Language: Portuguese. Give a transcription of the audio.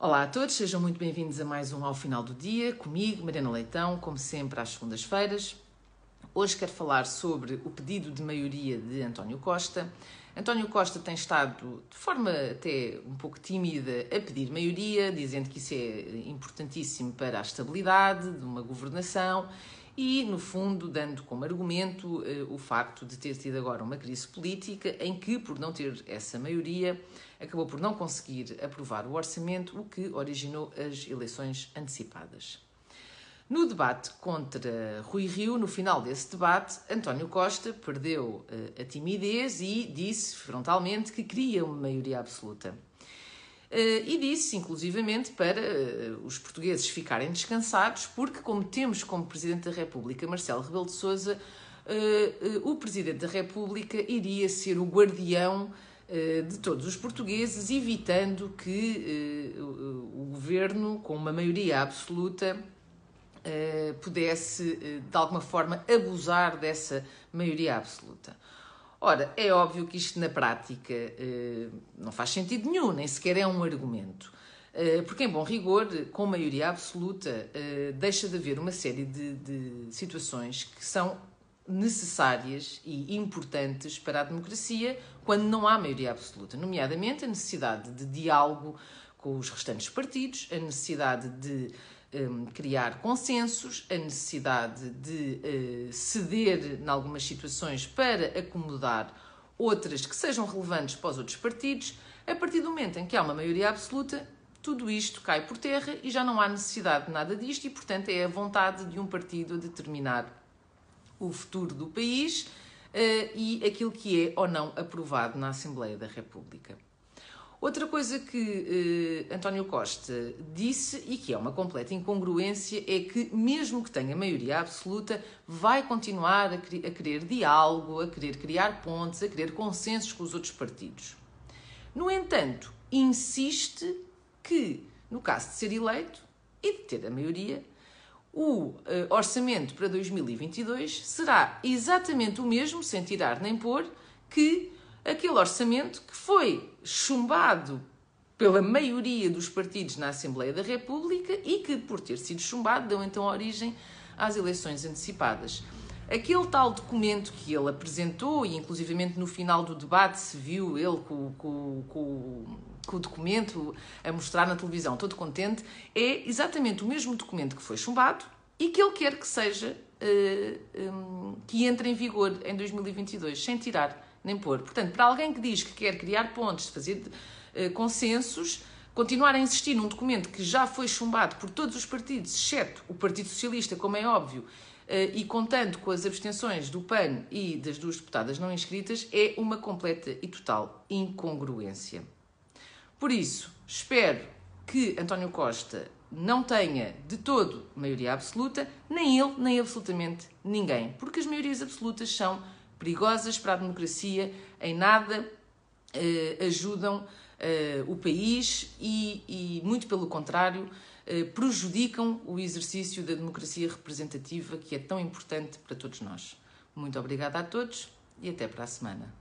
Olá a todos, sejam muito bem-vindos a mais um Ao Final do Dia, comigo, Mariana Leitão, como sempre às segundas-feiras. Hoje quero falar sobre o pedido de maioria de António Costa. António Costa tem estado, de forma até um pouco tímida, a pedir maioria, dizendo que isso é importantíssimo para a estabilidade de uma governação e, no fundo, dando como argumento uh, o facto de ter tido agora uma crise política em que, por não ter essa maioria, acabou por não conseguir aprovar o orçamento, o que originou as eleições antecipadas. No debate contra Rui Rio, no final desse debate, António Costa perdeu uh, a timidez e disse frontalmente que queria uma maioria absoluta. Uh, e disse, inclusivamente, para uh, os portugueses ficarem descansados, porque, como temos como Presidente da República Marcelo Rebelo de Sousa, uh, o Presidente da República iria ser o guardião de todos os portugueses, evitando que o governo, com uma maioria absoluta, pudesse, de alguma forma, abusar dessa maioria absoluta. Ora, é óbvio que isto na prática eh, não faz sentido nenhum, nem sequer é um argumento. Eh, porque, em bom rigor, com maioria absoluta, eh, deixa de haver uma série de, de situações que são necessárias e importantes para a democracia quando não há maioria absoluta, nomeadamente a necessidade de diálogo com os restantes partidos, a necessidade de um, criar consensos, a necessidade de uh, ceder em algumas situações para acomodar outras que sejam relevantes para os outros partidos. A partir do momento em que há uma maioria absoluta, tudo isto cai por terra e já não há necessidade de nada disto, e portanto é a vontade de um partido a determinar o futuro do país uh, e aquilo que é ou não aprovado na Assembleia da República. Outra coisa que eh, António Costa disse e que é uma completa incongruência é que, mesmo que tenha maioria absoluta, vai continuar a, a querer diálogo, a querer criar pontes, a querer consensos com os outros partidos. No entanto, insiste que, no caso de ser eleito e de ter a maioria, o eh, orçamento para 2022 será exatamente o mesmo, sem tirar nem pôr, que aquele orçamento que foi chumbado pela maioria dos partidos na Assembleia da República e que, por ter sido chumbado, deu então origem às eleições antecipadas. Aquele tal documento que ele apresentou, e inclusivamente no final do debate se viu ele com, com, com, com o documento a mostrar na televisão, todo contente, é exatamente o mesmo documento que foi chumbado e que ele quer que seja, uh, um, que entre em vigor em 2022, sem tirar nem pôr. Portanto, para alguém que diz que quer criar pontos, fazer uh, consensos, continuar a insistir num documento que já foi chumbado por todos os partidos, exceto o Partido Socialista, como é óbvio, uh, e contando com as abstenções do PAN e das duas deputadas não inscritas, é uma completa e total incongruência. Por isso, espero que António Costa não tenha de todo maioria absoluta, nem ele, nem absolutamente ninguém, porque as maiorias absolutas são perigosas para a democracia, em nada eh, ajudam eh, o país e, e, muito pelo contrário, eh, prejudicam o exercício da democracia representativa que é tão importante para todos nós. Muito obrigada a todos e até para a semana.